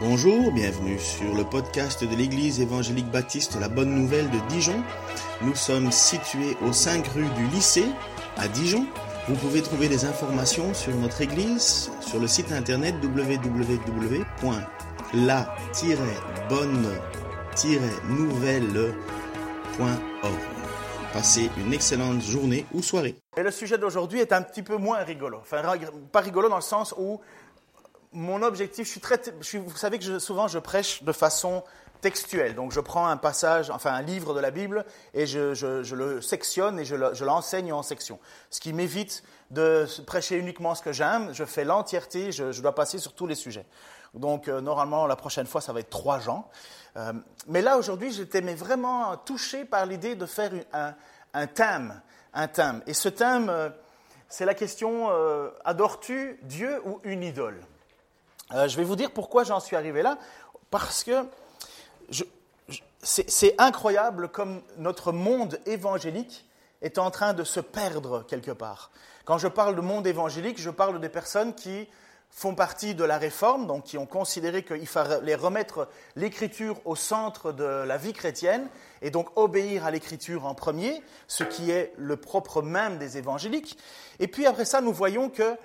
Bonjour, bienvenue sur le podcast de l'Église évangélique baptiste La Bonne Nouvelle de Dijon. Nous sommes situés au 5 rue du lycée à Dijon. Vous pouvez trouver des informations sur notre Église sur le site internet www.la-bonne-nouvelle.org. Passez une excellente journée ou soirée. Et le sujet d'aujourd'hui est un petit peu moins rigolo. Enfin, pas rigolo dans le sens où mon objectif, je suis très, vous savez que souvent je prêche de façon textuelle. Donc je prends un passage, enfin un livre de la Bible, et je, le sectionne et je l'enseigne en section. Ce qui m'évite de prêcher uniquement ce que j'aime. Je fais l'entièreté, je, dois passer sur tous les sujets. Donc euh, normalement, la prochaine fois, ça va être trois gens. Euh, mais là, aujourd'hui, j'étais vraiment touché par l'idée de faire un, thème. Un thème. Et ce thème, euh, c'est la question, adores-tu Dieu ou une idole? Euh, je vais vous dire pourquoi j'en suis arrivé là. Parce que c'est incroyable comme notre monde évangélique est en train de se perdre quelque part. Quand je parle de monde évangélique, je parle des personnes qui font partie de la réforme, donc qui ont considéré qu'il fallait remettre l'écriture au centre de la vie chrétienne et donc obéir à l'écriture en premier, ce qui est le propre même des évangéliques. Et puis après ça, nous voyons que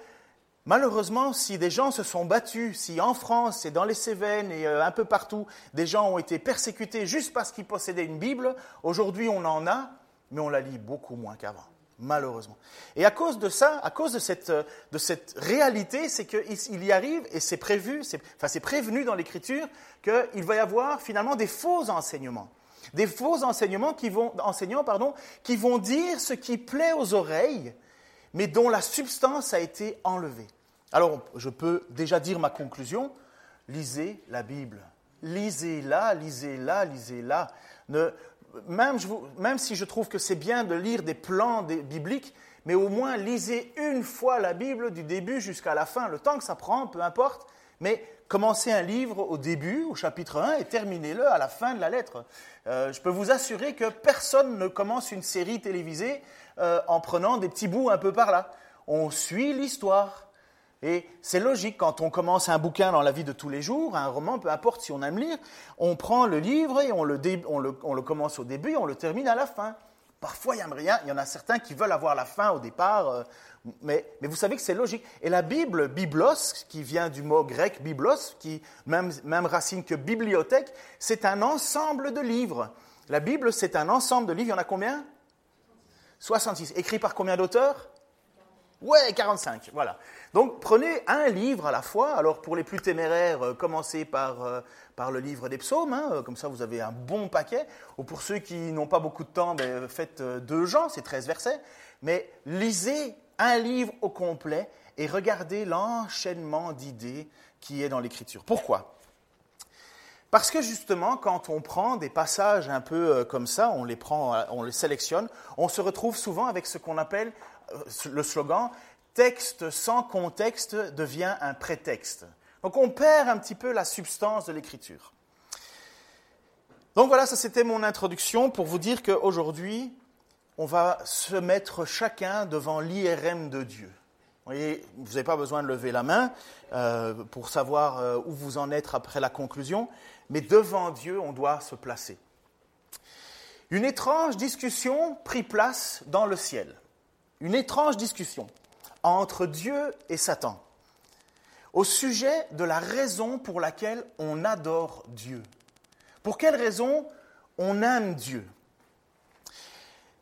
Malheureusement, si des gens se sont battus, si en France et dans les Cévennes et euh, un peu partout, des gens ont été persécutés juste parce qu'ils possédaient une Bible, aujourd'hui on en a, mais on la lit beaucoup moins qu'avant, malheureusement. Et à cause de ça, à cause de cette, euh, de cette réalité, c'est qu'il y arrive, et c'est prévu, enfin prévenu dans l'Écriture, qu'il va y avoir finalement des faux enseignements. Des faux enseignements qui vont, enseignants pardon, qui vont dire ce qui plaît aux oreilles, mais dont la substance a été enlevée. Alors, je peux déjà dire ma conclusion. Lisez la Bible. Lisez-la, lisez-la, lisez-la. Même, si je trouve que c'est bien de lire des plans bibliques, mais au moins lisez une fois la Bible du début jusqu'à la fin, le temps que ça prend, peu importe. Mais commencez un livre au début, au chapitre 1, et terminez-le à la fin de la lettre. Euh, je peux vous assurer que personne ne commence une série télévisée euh, en prenant des petits bouts un peu par là. On suit l'histoire. Et c'est logique, quand on commence un bouquin dans la vie de tous les jours, un roman, peu importe si on aime lire, on prend le livre et on le, commence au début et on le termine à la fin. Parfois, il y, a rien, il y en a certains qui veulent avoir la fin au départ, euh, mais, vous savez que c'est logique. Et la Bible, biblos, qui vient du mot grec biblos, qui même, même racine que bibliothèque, c'est un ensemble de livres. La Bible, c'est un ensemble de livres. Il y en a combien? 66. Écrit par combien d'auteurs? Ouais, 45, voilà. Donc prenez un livre à la fois. Alors pour les plus téméraires, euh, commencez par, euh, par le livre des psaumes, hein, euh, comme ça vous avez un bon paquet. Ou pour ceux qui n'ont pas beaucoup de temps, ben, faites deux gens, c'est 13 versets. Mais lisez un livre au complet et regardez l'enchaînement d'idées qui est dans l'écriture. Pourquoi? Parce que justement, quand on prend des passages un peu comme ça, on les prend, on les sélectionne, on se retrouve souvent avec ce qu'on appelle le slogan texte sans contexte devient un prétexte. Donc on perd un petit peu la substance de l'écriture. Donc voilà, ça c'était mon introduction pour vous dire qu'aujourd'hui, on va se mettre chacun devant l'IRM de Dieu. Vous voyez, vous n'avez pas besoin de lever la main euh, pour savoir euh, où vous en êtes après la conclusion, mais devant Dieu, on doit se placer. Une étrange discussion prit place dans le ciel. Une étrange discussion entre Dieu et Satan au sujet de la raison pour laquelle on adore Dieu. Pour quelle raison on aime Dieu?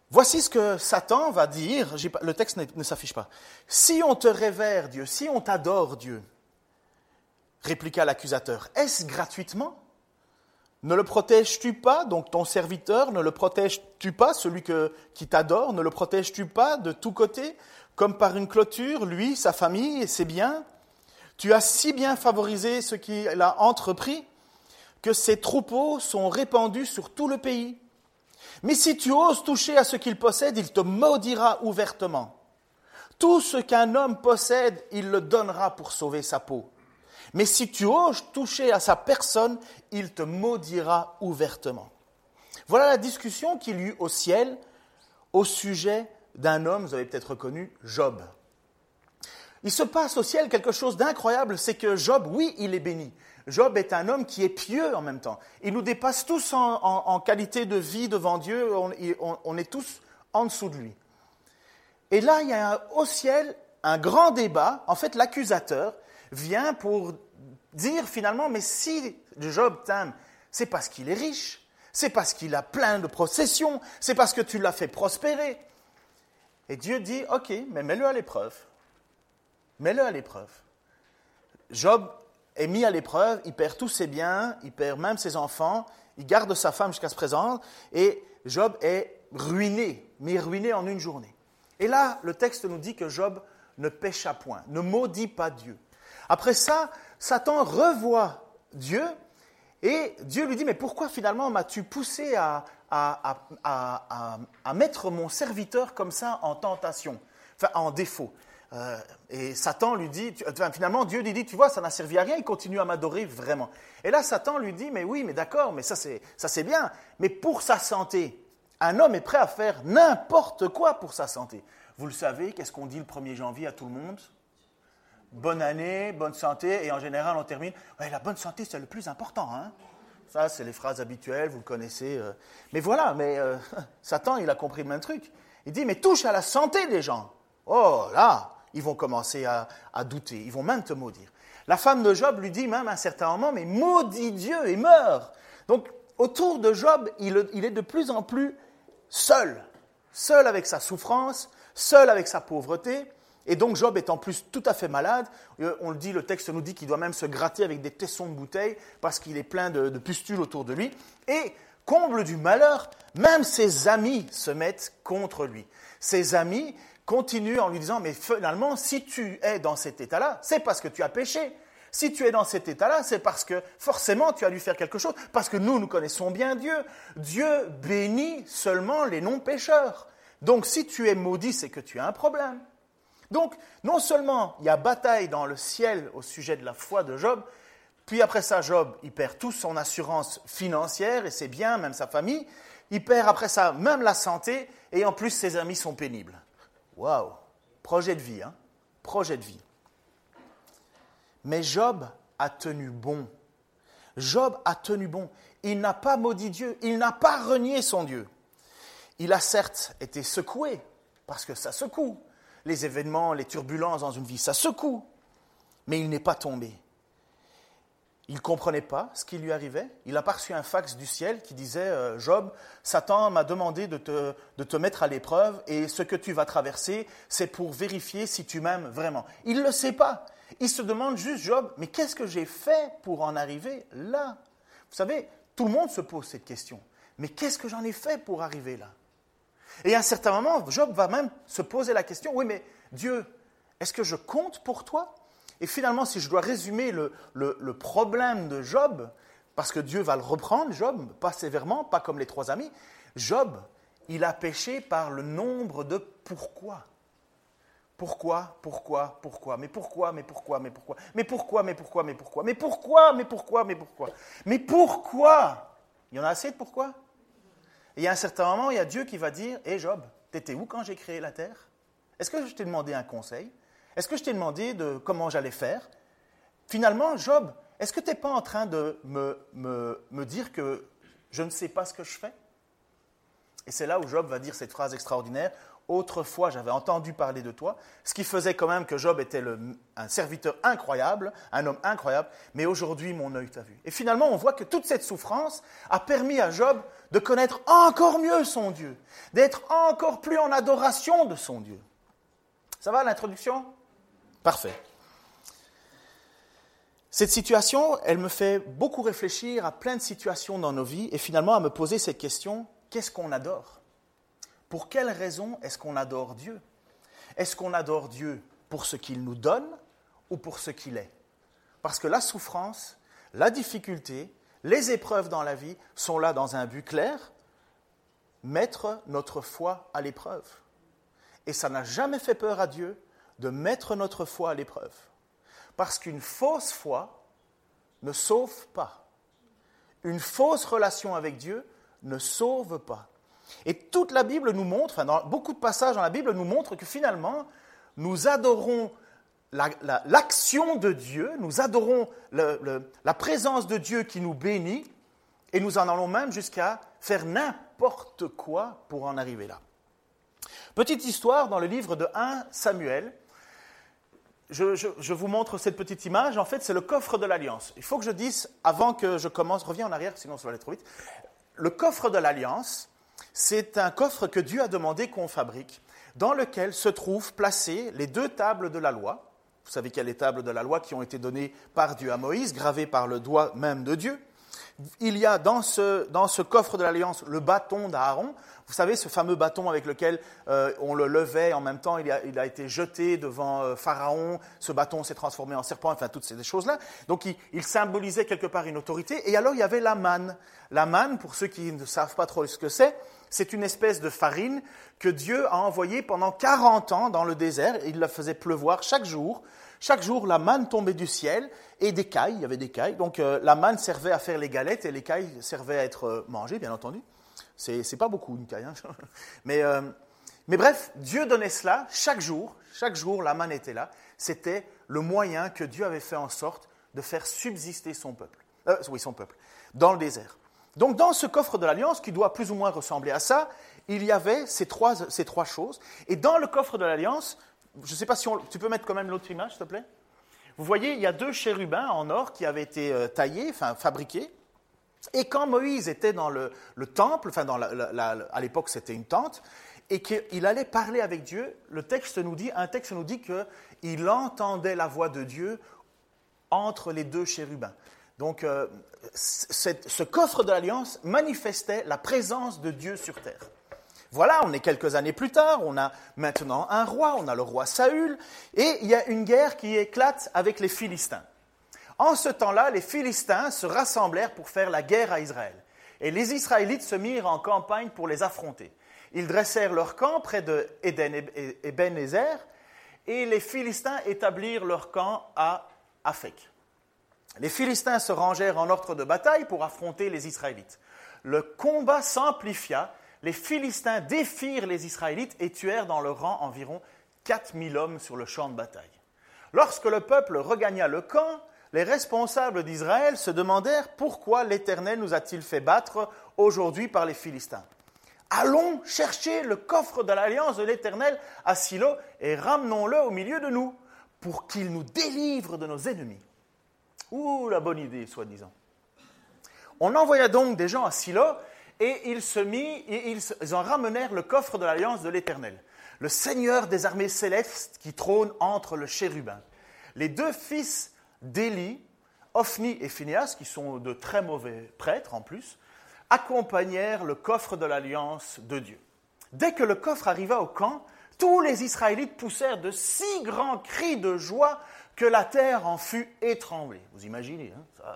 Voici ce que Satan va dire, le texte ne, s'affiche pas. Si on te révère Dieu, si on t'adore Dieu, répliqua l'accusateur, est-ce gratuitement? Ne le protèges-tu pas, donc ton serviteur, ne le protèges-tu pas, celui qui t'adore, ne le protèges-tu pas de tous côtés comme par une clôture, lui, sa famille et ses biens? Tu as si bien favorisé ce qu'il a entrepris que ses troupeaux sont répandus sur tout le pays. Mais si tu oses toucher à ce qu'il possède, il te maudira ouvertement. Tout ce qu'un homme possède, il le donnera pour sauver sa peau. Mais si tu oses toucher à sa personne, il te maudira ouvertement. Voilà la discussion qu'il y eut au ciel au sujet d'un homme, vous avez peut-être reconnu, Job. il se passe au ciel quelque chose d'incroyable, c'est que Job, oui, il est béni. Job est un homme qui est pieux en même temps. Il nous dépasse tous en, qualité de vie devant Dieu, on, est tous en dessous de lui. Et là, il y a au ciel un grand débat. En fait, l'accusateur vient pour dire finalement, mais si Job t'aime, c'est parce qu'il est riche, c'est parce qu'il a plein de processions, c'est parce que tu l'as fait prospérer. Et Dieu dit, ok, mais mets-le à l'épreuve. Mets-le à l'épreuve. Job est mis à l'épreuve, il perd tous ses biens, il perd même ses enfants, il garde sa femme jusqu'à ce présent, et Job est ruiné, mais ruiné en une journée. Et là, le texte nous dit que Job ne pécha point, ne maudit pas Dieu. Après ça, Satan revoit Dieu et Dieu lui dit, mais pourquoi finalement m'as-tu poussé à, mettre mon serviteur comme ça en tentation, enfin en défaut? Euh, et Satan lui dit, finalement Dieu lui dit, tu vois, ça n'a servi à rien, il continue à m'adorer vraiment. Et là, Satan lui dit, mais oui, mais d'accord, mais ça c'est bien, mais pour sa santé, un homme est prêt à faire n'importe quoi pour sa santé. Vous le savez, qu'est-ce qu'on dit le 1er janvier à tout le monde? Bonne année, bonne santé, et en général on termine, ouais, la bonne santé c'est le plus important. Hein ça, c'est les phrases habituelles, vous le connaissez. Euh. Mais voilà, mais euh, Satan, il a compris le même truc. Il dit, mais touche à la santé des gens. Oh là, ils vont commencer à, douter, ils vont même te maudire. La femme de Job lui dit même à un certain moment, mais maudit Dieu et meurt. Donc autour de Job, il, est de plus en plus seul, seul avec sa souffrance, seul avec sa pauvreté. Et donc Job est en plus tout à fait malade. Euh, on le dit, le texte nous dit qu'il doit même se gratter avec des tessons de bouteille parce qu'il est plein de, de, pustules autour de lui. Et comble du malheur, même ses amis se mettent contre lui. Ses amis continue en lui disant, mais finalement, si tu es dans cet état-là, c'est parce que tu as péché. Si tu es dans cet état-là, c'est parce que forcément tu as dû faire quelque chose, parce que nous, nous connaissons bien Dieu. Dieu bénit seulement les non-pécheurs. Donc si tu es maudit, c'est que tu as un problème. Donc non seulement il y a bataille dans le ciel au sujet de la foi de Job, puis après ça, Job, il perd toute son assurance financière et ses biens, même sa famille, il perd après ça même la santé, et en plus ses amis sont pénibles. Waouh Projet de vie, hein Projet de vie. Mais Job a tenu bon. Job a tenu bon. Il n'a pas maudit Dieu, il n'a pas renié son Dieu. Il a certes été secoué, parce que ça secoue. Les événements, les turbulences dans une vie, ça secoue. Mais il n'est pas tombé. Il ne comprenait pas ce qui lui arrivait. Il a reçu un fax du ciel qui disait euh, Job, Satan m'a demandé de te, de te mettre à l'épreuve et ce que tu vas traverser, c'est pour vérifier si tu m'aimes vraiment. Il ne le sait pas. Il se demande juste Job, mais qu'est-ce que j'ai fait pour en arriver là? Vous savez, tout le monde se pose cette question. Mais qu'est-ce que j'en ai fait pour arriver là? Et à un certain moment, Job va même se poser la question oui, mais Dieu, est-ce que je compte pour toi? Et finalement, si je dois résumer le, problème de Job, parce que Dieu va le reprendre, Job, pas sévèrement, pas comme les trois amis, Job, il a péché par le nombre de pourquoi. Pourquoi, pourquoi, pourquoi, mais pourquoi, mais pourquoi, mais pourquoi, mais pourquoi, mais pourquoi, mais pourquoi, mais pourquoi, mais pourquoi, mais pourquoi, mais pourquoi? Il y en a assez de pourquoi? Et a un certain moment, il y a Dieu qui va dire Hé Job, t'étais où quand j'ai créé la terre? Est-ce que je t'ai demandé un conseil? Est-ce que je t'ai demandé de comment j'allais faire? Finalement, Job, est-ce que tu n'es pas en train de me dire que je ne sais pas ce que je fais? Et c'est là où Job va dire cette phrase extraordinaire. Autrefois, j'avais entendu parler de toi, ce qui faisait quand même que Job était un serviteur incroyable, un homme incroyable, mais aujourd'hui, mon œil t'a vu. Et finalement, on voit que toute cette souffrance a permis à Job de connaître encore mieux son Dieu, d'être encore plus en adoration de son Dieu. Ça va l'introduction? Parfait. Cette situation, elle me fait beaucoup réfléchir à plein de situations dans nos vies et finalement à me poser cette question, qu'est-ce qu'on adore? Pour quelle raison est-ce qu'on adore Dieu? Est-ce qu'on adore Dieu pour ce qu'il nous donne ou pour ce qu'il est? Parce que la souffrance, la difficulté, les épreuves dans la vie sont là dans un but clair, mettre notre foi à l'épreuve. Et ça n'a jamais fait peur à Dieu de mettre notre foi à l'épreuve. Parce qu'une fausse foi ne sauve pas. Une fausse relation avec Dieu ne sauve pas. Et toute la Bible nous montre, enfin beaucoup de passages dans la Bible nous montrent que finalement, nous adorons l'action de Dieu, nous adorons la présence de Dieu qui nous bénit, et nous en allons même jusqu'à faire n'importe quoi pour en arriver là. Petite histoire dans le livre de 1 Samuel. Je, vous montre cette petite image. En fait, c'est le coffre de l'Alliance. Il faut que je dise, avant que je commence, reviens en arrière, sinon ça va aller trop vite. Le coffre de l'Alliance, c'est un coffre que Dieu a demandé qu'on fabrique, dans lequel se trouvent placées les deux tables de la loi. Vous savez qu'il y a les tables de la loi qui ont été données par Dieu à Moïse, gravées par le doigt même de Dieu il y a dans ce, dans ce coffre de l'Alliance le bâton d'Aaron. Vous savez, ce fameux bâton avec lequel euh, on le levait, en même temps il a, il a été jeté devant euh, Pharaon, ce bâton s'est transformé en serpent, enfin toutes ces choses-là. Donc il, il, symbolisait quelque part une autorité. Et alors il y avait la manne. La manne, pour ceux qui ne savent pas trop ce que c'est, c'est une espèce de farine que Dieu a envoyée pendant 40 ans dans le désert. Il la faisait pleuvoir chaque jour chaque jour, la manne tombait du ciel et des cailles, il y avait des cailles. Donc euh, la manne servait à faire les galettes et les cailles servaient à être euh, mangées, bien entendu. C'est, pas beaucoup une caille. Hein. mais, euh, mais bref, Dieu donnait cela chaque jour. Chaque jour, la manne était là. C'était le moyen que Dieu avait fait en sorte de faire subsister son peuple. oui, son peuple, dans le désert. Donc dans ce coffre de l'Alliance, qui doit plus ou moins ressembler à ça, il y avait ces trois, choses. Et dans le coffre de l'Alliance, je ne sais pas si tu peux mettre quand même l'autre image, s'il te plaît? Vous voyez, il y a deux chérubins en or qui avaient été euh, taillés, enfin fabriqués. Et quand Moïse était dans le, temple, à l'époque c'était une tente, et qu'il allait parler avec Dieu, le texte nous dit, un texte nous dit qu'il entendait la voix de Dieu entre les deux chérubins. Donc euh, ce coffre de l'alliance manifestait la présence de Dieu sur terre. Voilà, on est quelques années plus tard, on a maintenant un roi, on a le roi Saül, et il y a une guerre qui éclate avec les Philistins. En ce temps-là, les Philistins se rassemblèrent pour faire la guerre à Israël. Et les Israélites se mirent en campagne pour les affronter. Ils dressèrent leur camp près de et ben et les Philistins établirent leur camp à Aphek. Les Philistins se rangèrent en ordre de bataille pour affronter les Israélites. Le combat s'amplifia les Philistins défirent les Israélites et tuèrent dans leur rang environ 4000 hommes sur le champ de bataille. Lorsque le peuple regagna le camp, les responsables d'Israël se demandèrent pourquoi l'Éternel nous a-t-il fait battre aujourd'hui par les Philistins. Allons chercher le coffre de l'alliance de l'Éternel à Silo et ramenons-le au milieu de nous pour qu'il nous délivre de nos ennemis. Ouh, la bonne idée, soi-disant. On envoya donc des gens à Silo et ils se mit, ils en ramenèrent le coffre de l'alliance de l'Éternel, le Seigneur des armées célestes qui trône entre le chérubin. Les deux fils d'Élie, Ophni et Phineas, qui sont de très mauvais prêtres en plus, accompagnèrent le coffre de l'alliance de Dieu. Dès que le coffre arriva au camp, tous les Israélites poussèrent de si grands cris de joie que la terre en fut étranglée. Vous imaginez, hein,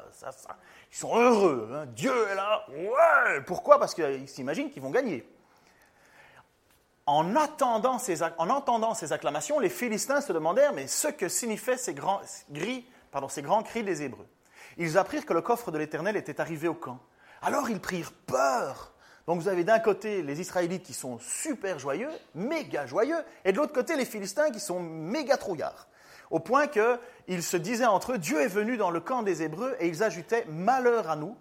ils sont heureux. Hein. Dieu est là. Ouais. Pourquoi? Parce qu'ils s'imaginent qu'ils vont gagner. En, attendant ces, en entendant ces acclamations, les Philistins se demandèrent mais ce que signifiaient ces grands, pardon, ces grands cris des Hébreux? Ils apprirent que le coffre de l'Éternel était arrivé au camp. Alors ils prirent peur. Donc vous avez d'un côté les Israélites qui sont super joyeux, méga joyeux, et de l'autre côté les Philistins qui sont méga trouillards au point qu'ils se disaient entre eux, Dieu est venu dans le camp des Hébreux, et ils ajoutaient, Malheur à nous.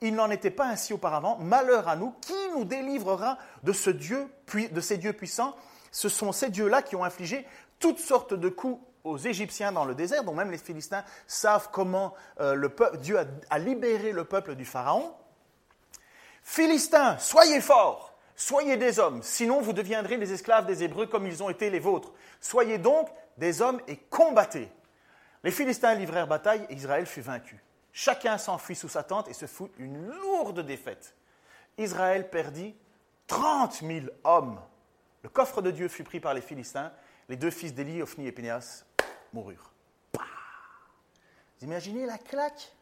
Il n'en était pas ainsi auparavant, malheur à nous, qui nous délivrera de, ce Dieu, de ces dieux puissants? Ce sont ces dieux-là qui ont infligé toutes sortes de coups aux Égyptiens dans le désert, dont même les Philistins savent comment euh, Dieu a libéré le peuple du Pharaon. Philistins, soyez forts, soyez des hommes, sinon vous deviendrez les esclaves des Hébreux comme ils ont été les vôtres. Soyez donc des hommes et combattez. Les Philistins livrèrent bataille et Israël fut vaincu. Chacun s'enfuit sous sa tente et se fout une lourde défaite. Israël perdit 30 000 hommes. Le coffre de Dieu fut pris par les Philistins. Les deux fils d'Élie, Ophni et Pénéas, moururent. Vous imaginez la claque?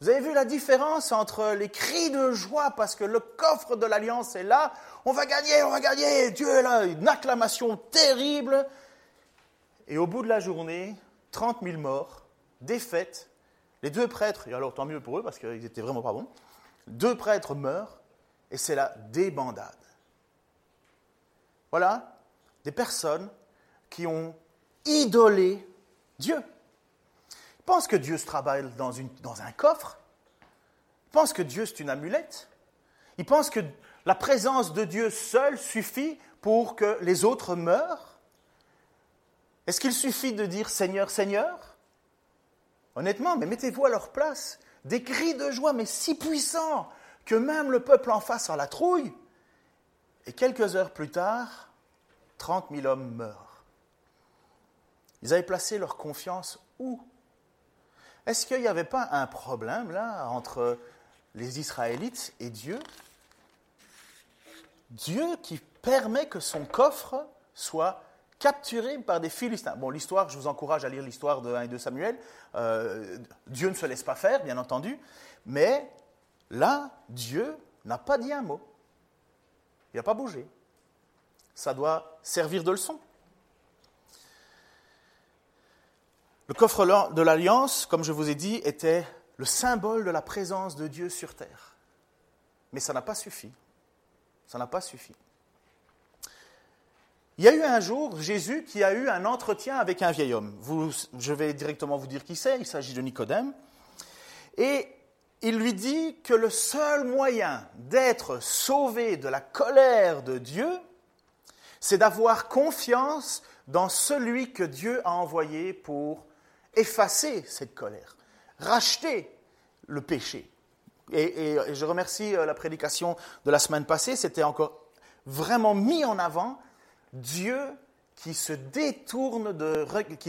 Vous avez vu la différence entre les cris de joie parce que le coffre de l'alliance est là, on va gagner, on va gagner, Dieu est là, une acclamation terrible, et au bout de la journée, 30 000 morts, défaites. Les deux prêtres, et alors tant mieux pour eux parce qu'ils étaient vraiment pas bons, deux prêtres meurent et c'est la débandade. Voilà des personnes qui ont idoler Dieu. Ils pensent que Dieu se travaille dans, dans un coffre. Ils pensent que Dieu, c'est une amulette. Ils pensent que la présence de Dieu seul suffit pour que les autres meurent. Est-ce qu'il suffit de dire Seigneur, Seigneur? Honnêtement, mais mettez-vous à leur place. Des cris de joie, mais si puissants que même le peuple en face a la trouille. Et quelques heures plus tard, 30 000 hommes meurent. Ils avaient placé leur confiance où? Est-ce qu'il n'y avait pas un problème là entre les Israélites et Dieu? Dieu qui permet que son coffre soit capturé par des Philistins. Bon, l'histoire, je vous encourage à lire l'histoire de 1 et 2 Samuel. Euh, Dieu ne se laisse pas faire, bien entendu, mais là, Dieu n'a pas dit un mot. Il n'a pas bougé. Ça doit servir de leçon. Le coffre de l'Alliance, comme je vous ai dit, était le symbole de la présence de Dieu sur terre. Mais ça n'a pas suffi. Ça n'a pas suffi. Il y a eu un jour Jésus qui a eu un entretien avec un vieil homme. je vais directement vous dire qui c'est, il s'agit de Nicodème. Et il lui dit que le seul moyen d'être sauvé de la colère de Dieu, c'est d'avoir confiance dans celui que Dieu a envoyé pour effacer cette colère, racheter le péché. Et, je remercie euh, la prédication de la semaine passée, c'était encore vraiment mis en avant Dieu qui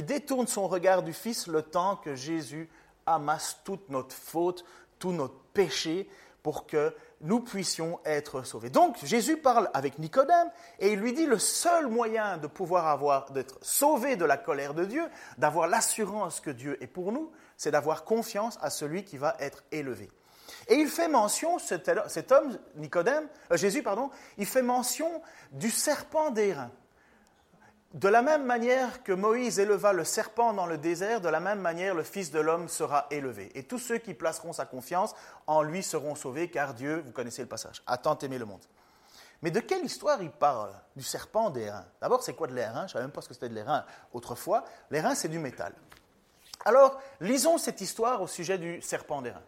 détourne son regard du Fils le temps que Jésus amasse toute notre faute, tout notre péché, pour que nous puissions être sauvés. Donc Jésus parle avec Nicodème et il lui dit le seul moyen de pouvoir avoir d'être sauvé de la colère de Dieu, d'avoir l'assurance que Dieu est pour nous, c'est d'avoir confiance à celui qui va être élevé. Et il fait mention, cet, homme, Nicodème, euh, Jésus, pardon, il fait mention du serpent d'airain. De la même manière que Moïse éleva le serpent dans le désert, de la même manière le Fils de l'homme sera élevé. Et tous ceux qui placeront sa confiance en lui seront sauvés, car Dieu, vous connaissez le passage, a tant aimé le monde. Mais de quelle histoire il parle Du serpent d'airain. D'abord, c'est quoi de l'airain Je ne savais même pas ce que c'était de l'airain autrefois. L'airain, c'est du métal. Alors, lisons cette histoire au sujet du serpent d'airain.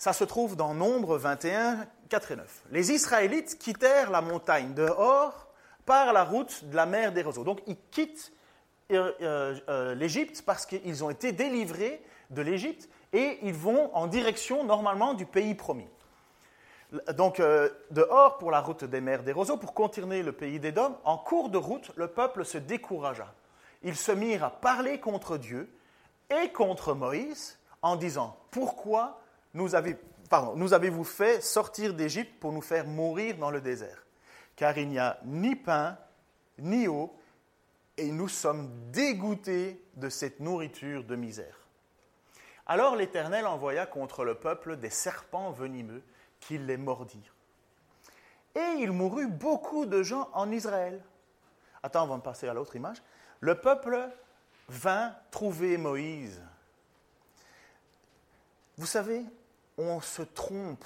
Ça se trouve dans Nombre 21, 4 et 9. Les Israélites quittèrent la montagne de Hor par la route de la mer des roseaux. Donc ils quittent euh, euh, euh, l'Égypte parce qu'ils ont été délivrés de l'Égypte et ils vont en direction normalement du pays promis. Donc de Hor pour la route des mers des roseaux, pour contourner le pays d'Édom, en cours de route, le peuple se découragea. Ils se mirent à parler contre Dieu et contre Moïse en disant, pourquoi nous, avez, vous fait sortir d'Égypte pour nous faire mourir dans le désert? Car il n'y a ni pain, ni eau, et nous sommes dégoûtés de cette nourriture de misère. Alors l'Éternel envoya contre le peuple des serpents venimeux qui les mordirent. Et il mourut beaucoup de gens en Israël. Attends, on va passer à l'autre image. Le peuple vint trouver Moïse. Vous savez, on se trompe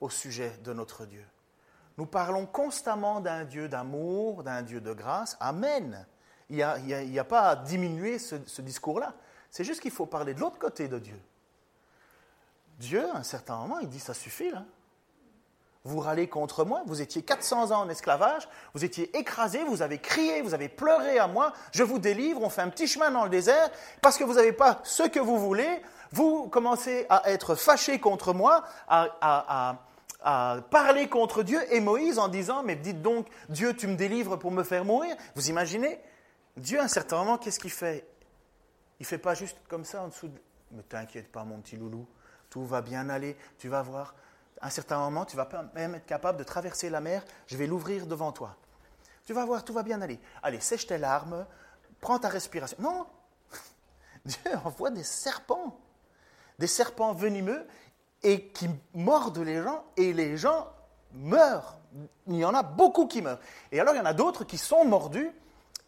au sujet de notre Dieu. Nous parlons constamment d'un Dieu d'amour, d'un Dieu de grâce. Amen. Il n'y a, a, pas à diminuer ce, discours-là. C'est juste qu'il faut parler de l'autre côté de Dieu. Dieu, à un certain moment, il dit, ça suffit. Vous râlez contre moi, vous étiez 400 ans en esclavage, vous étiez écrasés, vous avez crié, vous avez pleuré à moi, je vous délivre, on fait un petit chemin dans le désert, parce que vous n'avez pas ce que vous voulez, vous commencez à être fâchés contre moi, à, parler contre Dieu et Moïse en disant, mais dites donc, Dieu, tu me délivres pour me faire mourir. Vous imaginez? Dieu, à un certain moment, qu'est-ce qu'il fait? Il ne fait pas juste comme ça en dessous de... Mais t'inquiète pas, mon petit loulou, tout va bien aller, tu vas voir. À un certain moment, tu vas même être capable de traverser la mer, je vais l'ouvrir devant toi. Tu vas voir, tout va bien aller. Allez, sèche tes larmes, prends ta respiration. Non, Dieu envoie des serpents des serpents venimeux et qui mordent les gens et les gens meurent. Il y en a beaucoup qui meurent. Et alors il y en a d'autres qui sont mordus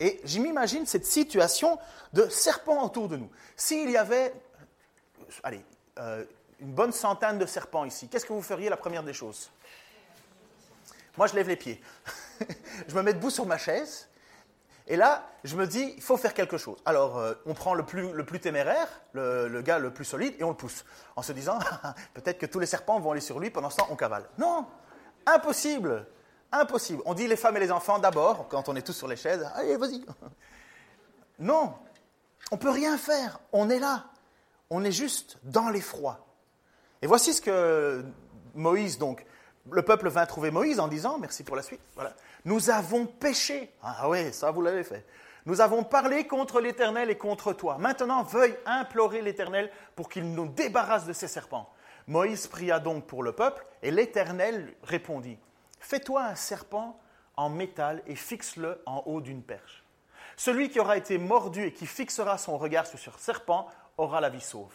et je m'imagine cette situation de serpents autour de nous. S'il y avait, allez, euh, une bonne centaine de serpents ici, qu'est-ce que vous feriez la première des choses? Moi, je lève les pieds. je me mets debout sur ma chaise Et là, je me dis, il faut faire quelque chose. Alors, euh, on prend le plus, téméraire, le, le, gars le plus solide, et on le pousse, en se disant, peut-être que tous les serpents vont aller sur lui, pendant ce temps, on cavale. Non, impossible, impossible. On dit les femmes et les enfants d'abord, quand on est tous sur les chaises, allez, vas-y. Non, on peut rien faire, on est là, on est juste dans l'effroi. Et voici ce que Moïse, donc, le peuple vint trouver Moïse en disant, merci pour la suite, voilà, nous avons péché. Ah oui, ça vous l'avez fait. Nous avons parlé contre l'Éternel et contre toi. Maintenant, veuille implorer l'Éternel pour qu'il nous débarrasse de ces serpents. Moïse pria donc pour le peuple, et l'Éternel répondit, Fais-toi un serpent en métal et fixe-le en haut d'une perche. Celui qui aura été mordu et qui fixera son regard sur ce serpent aura la vie sauve.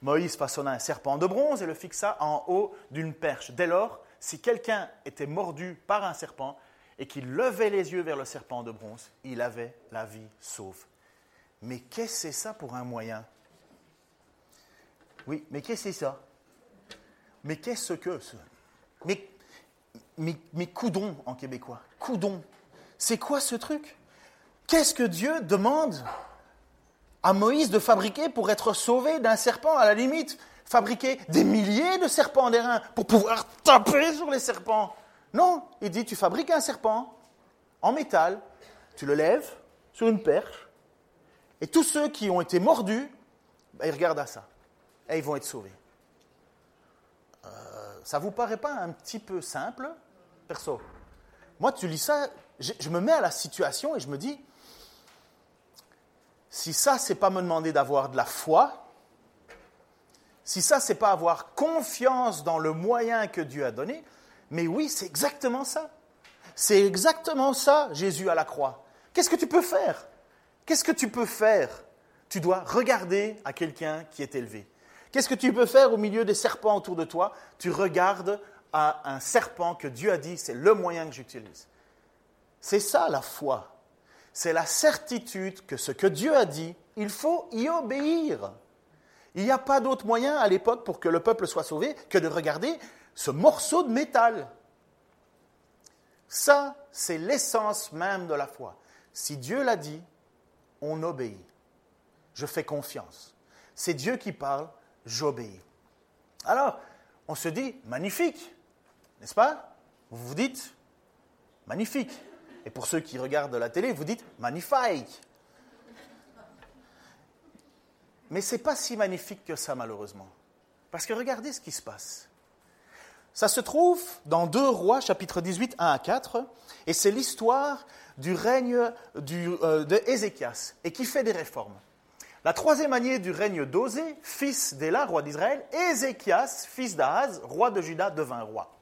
Moïse façonna un serpent de bronze et le fixa en haut d'une perche. Dès lors, si quelqu'un était mordu par un serpent et qu'il levait les yeux vers le serpent de bronze, il avait la vie sauve. Mais qu'est-ce que c'est ça pour un moyen? Oui, mais qu'est-ce que c'est ça? Mais qu'est-ce que c'est mais, mais, mais coudon en québécois. Coudon. C'est quoi ce truc? Qu'est-ce que Dieu demande à Moïse de fabriquer pour être sauvé d'un serpent à la limite? Fabriquer des milliers de serpents d'airain pour pouvoir taper sur les serpents. Non, il dit, tu fabriques un serpent en métal, tu le lèves sur une perche, et tous ceux qui ont été mordus, ben, ils regardent à ça, et ils vont être sauvés. Euh, ça vous paraît pas un petit peu simple, perso? Moi, tu lis ça, je, je me mets à la situation et je me dis, si ça, c'est pas me demander d'avoir de la foi, si ça, c'est pas avoir confiance dans le moyen que Dieu a donné, mais oui, c'est exactement ça. C'est exactement ça, Jésus à la croix. Qu'est-ce que tu peux faire? Qu'est-ce que tu peux faire? Tu dois regarder à quelqu'un qui est élevé. Qu'est-ce que tu peux faire au milieu des serpents autour de toi? Tu regardes à un serpent que Dieu a dit, c'est le moyen que j'utilise. C'est ça la foi. C'est la certitude que ce que Dieu a dit, il faut y obéir. Il n'y a pas d'autre moyen à l'époque pour que le peuple soit sauvé que de regarder ce morceau de métal. Ça, c'est l'essence même de la foi. Si Dieu l'a dit, on obéit. Je fais confiance. C'est Dieu qui parle, j'obéis. Alors, on se dit, magnifique, n'est-ce pas? Vous vous dites, magnifique. Et pour ceux qui regardent la télé, vous dites, magnifique. Mais ce n'est pas si magnifique que ça, malheureusement. Parce que regardez ce qui se passe. Ça se trouve dans 2 Rois, chapitre 18, 1 à 4, et c'est l'histoire du règne du, euh, de Ézéchias, et qui fait des réformes. La troisième année du règne d'Osée, fils d'Éla, roi d'Israël, Ézéchias, fils d'Ahaz, roi de Juda, devint roi.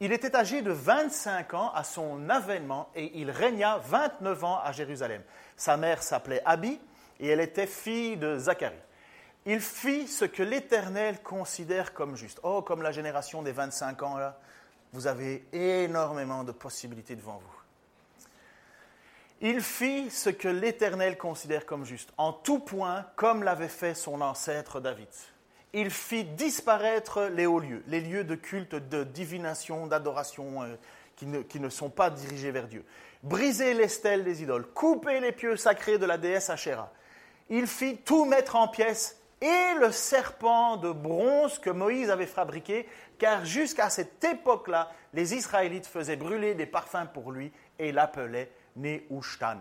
Il était âgé de 25 ans à son avènement et il régna 29 ans à Jérusalem. Sa mère s'appelait Abi, et elle était fille de Zacharie. Il fit ce que l'Éternel considère comme juste. Oh, comme la génération des 25 ans, là, vous avez énormément de possibilités devant vous. Il fit ce que l'Éternel considère comme juste, en tout point, comme l'avait fait son ancêtre David. Il fit disparaître les hauts lieux, les lieux de culte, de divination, d'adoration euh, qui, ne, qui ne sont pas dirigés vers Dieu. Briser les stèles des idoles, couper les pieux sacrés de la déesse Asherah il fit tout mettre en pièces et le serpent de bronze que Moïse avait fabriqué, car jusqu'à cette époque-là, les Israélites faisaient brûler des parfums pour lui et l'appelaient Nehushtan,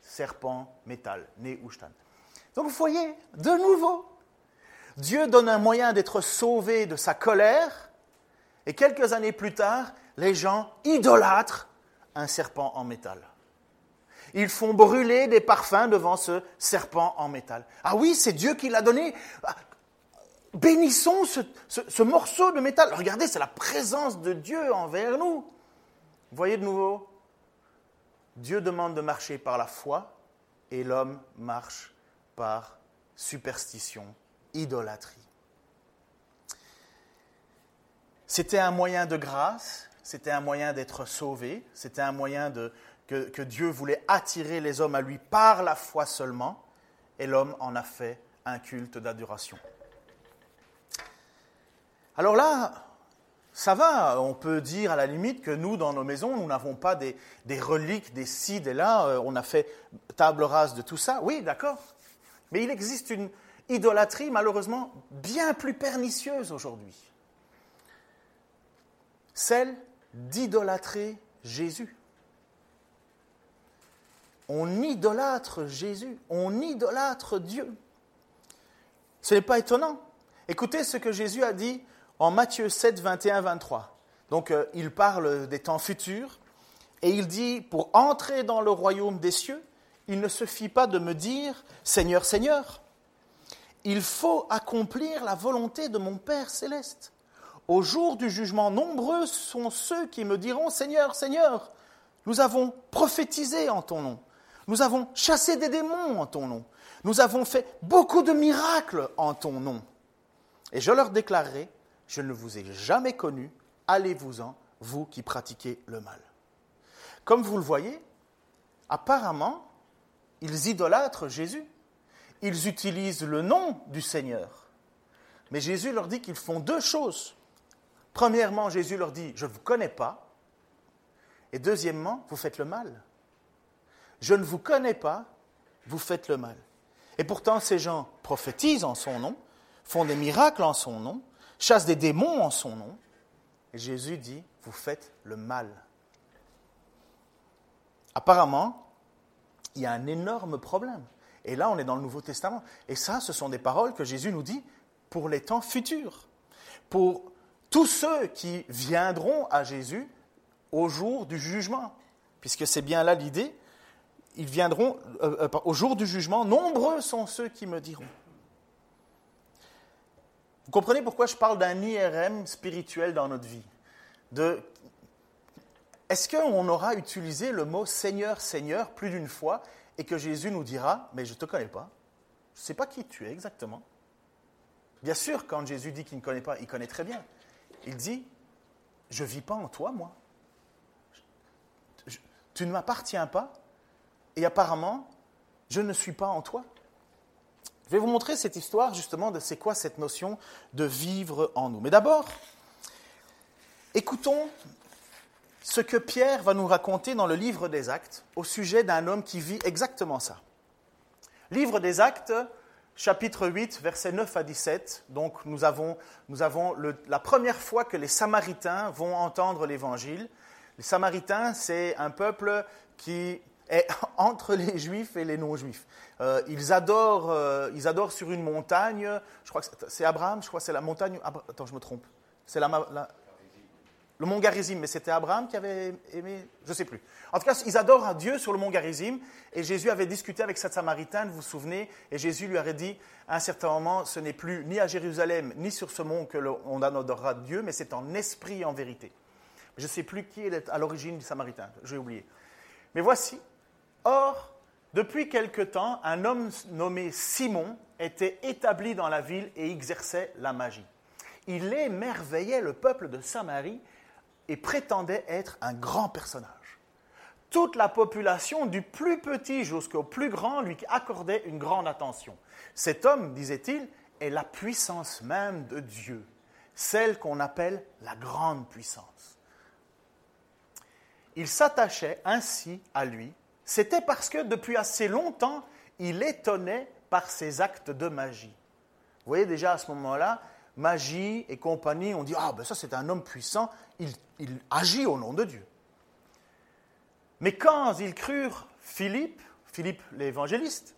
serpent métal, Nehushtan. Donc vous voyez, de nouveau, Dieu donne un moyen d'être sauvé de sa colère, et quelques années plus tard, les gens idolâtrent un serpent en métal. Ils font brûler des parfums devant ce serpent en métal. Ah oui, c'est Dieu qui l'a donné. Ah, bénissons ce, morceau de métal. Regardez, c'est la présence de Dieu envers nous. Voyez de nouveau? Dieu demande de marcher par la foi et l'homme marche par superstition, idolâtrie. C'était un moyen de grâce, c'était un moyen d'être sauvé, c'était un moyen de, que, Dieu voulait attirer les hommes à lui par la foi seulement, et l'homme en a fait un culte d'adoration. Alors là, ça va, on peut dire à la limite que nous, dans nos maisons, nous n'avons pas des, reliques, des ci, des là, euh, on a fait table rase de tout ça. Oui, d'accord. Mais il existe une idolâtrie, malheureusement, bien plus pernicieuse aujourd'hui. Celle d'idolâtrer Jésus. On idolâtre Jésus, on idolâtre Dieu. Ce n'est pas étonnant. Écoutez ce que Jésus a dit en Matthieu 7, 21, 23. Donc euh, il parle des temps futurs et il dit, pour entrer dans le royaume des cieux, il ne suffit pas de me dire, Seigneur, Seigneur, il faut accomplir la volonté de mon Père céleste. Au jour du jugement, nombreux sont ceux qui me diront, Seigneur, Seigneur, nous avons prophétisé en ton nom, nous avons chassé des démons en ton nom, nous avons fait beaucoup de miracles en ton nom. Et je leur déclarerai, je ne vous ai jamais connu, allez-vous-en, vous qui pratiquez le mal. Comme vous le voyez, apparemment, ils idolâtrent Jésus. Ils utilisent le nom du Seigneur. Mais Jésus leur dit qu'ils font deux choses. Premièrement, Jésus leur dit, je ne vous connais pas. Et deuxièmement, vous faites le mal. Je ne vous connais pas, vous faites le mal. Et pourtant, ces gens prophétisent en son nom, font des miracles en son nom, chasse des démons en son nom. Et Jésus dit, vous faites le mal. Apparemment, il y a un énorme problème. Et là, on est dans le Nouveau Testament. Et ça, ce sont des paroles que Jésus nous dit pour les temps futurs. Pour tous ceux qui viendront à Jésus au jour du jugement. Puisque c'est bien là l'idée. Ils viendront euh, euh, au jour du jugement. Nombreux sont ceux qui me diront. Vous comprenez pourquoi je parle d'un IRM spirituel dans notre vie? Est-ce qu'on aura utilisé le mot Seigneur, Seigneur plus d'une fois et que Jésus nous dira, mais je ne te connais pas, je ne sais pas qui tu es exactement Bien sûr, quand Jésus dit qu'il ne connaît pas, il connaît très bien. Il dit, je ne vis pas en toi, moi. tu ne m'appartiens pas et apparemment, je ne suis pas en toi. Je vais vous montrer cette histoire justement de c'est quoi cette notion de vivre en nous. Mais d'abord, écoutons ce que Pierre va nous raconter dans le livre des actes au sujet d'un homme qui vit exactement ça. Livre des actes, chapitre 8, versets 9 à 17. Donc nous avons, nous avons la première fois que les Samaritains vont entendre l'Évangile. Les Samaritains, c'est un peuple qui est entre les Juifs et les non-Juifs. Euh, ils, adorent, euh, ils adorent sur une montagne, je crois que c'est Abraham, je crois que c'est la montagne. attends, je me trompe. C'est la, le mont Garizim, mais c'était Abraham qui avait aimé, je ne sais plus. En tout cas, ils adorent un Dieu sur le mont Garizim, et Jésus avait discuté avec cette Samaritaine, vous vous souvenez, et Jésus lui avait dit, à un certain moment, ce n'est plus ni à Jérusalem, ni sur ce mont que l'on adorera Dieu, mais c'est en esprit et en vérité. Je ne sais plus qui est à l'origine du Samaritain, j'ai oublié. Mais voici, or, depuis quelque temps, un homme nommé Simon était établi dans la ville et exerçait la magie. Il émerveillait le peuple de Samarie et prétendait être un grand personnage. Toute la population, du plus petit jusqu'au plus grand, lui accordait une grande attention. Cet homme, disait-il, est la puissance même de Dieu, celle qu'on appelle la grande puissance. Il s'attachait ainsi à lui c'était parce que depuis assez longtemps, il étonnait par ses actes de magie. Vous voyez déjà à ce moment-là, magie et compagnie, on dit Ah, ben ça c'est un homme puissant, il, il agit au nom de Dieu. Mais quand ils crurent Philippe, Philippe l'évangéliste,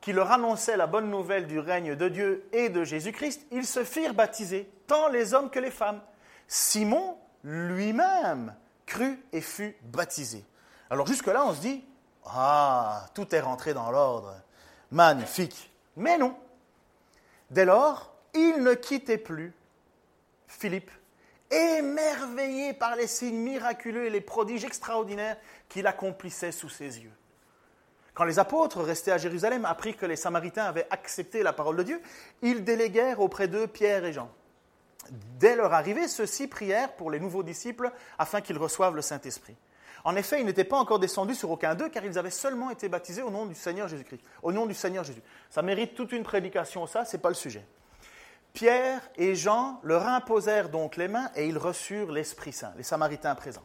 qui leur annonçait la bonne nouvelle du règne de Dieu et de Jésus-Christ, ils se firent baptiser, tant les hommes que les femmes. Simon lui-même crut et fut baptisé. Alors jusque-là, on se dit, ah, tout est rentré dans l'ordre. Magnifique. Mais non. Dès lors, il ne quittait plus Philippe, émerveillé par les signes miraculeux et les prodiges extraordinaires qu'il accomplissait sous ses yeux. Quand les apôtres restés à Jérusalem apprirent que les Samaritains avaient accepté la parole de Dieu, ils déléguèrent auprès d'eux Pierre et Jean. Dès leur arrivée, ceux-ci prièrent pour les nouveaux disciples afin qu'ils reçoivent le Saint-Esprit. En effet, ils n'étaient pas encore descendus sur aucun d'eux, car ils avaient seulement été baptisés au nom du Seigneur Jésus-Christ. Au nom du Seigneur Jésus. Ça mérite toute une prédication, ça, ce n'est pas le sujet. Pierre et Jean leur imposèrent donc les mains et ils reçurent l'Esprit Saint, les Samaritains présents.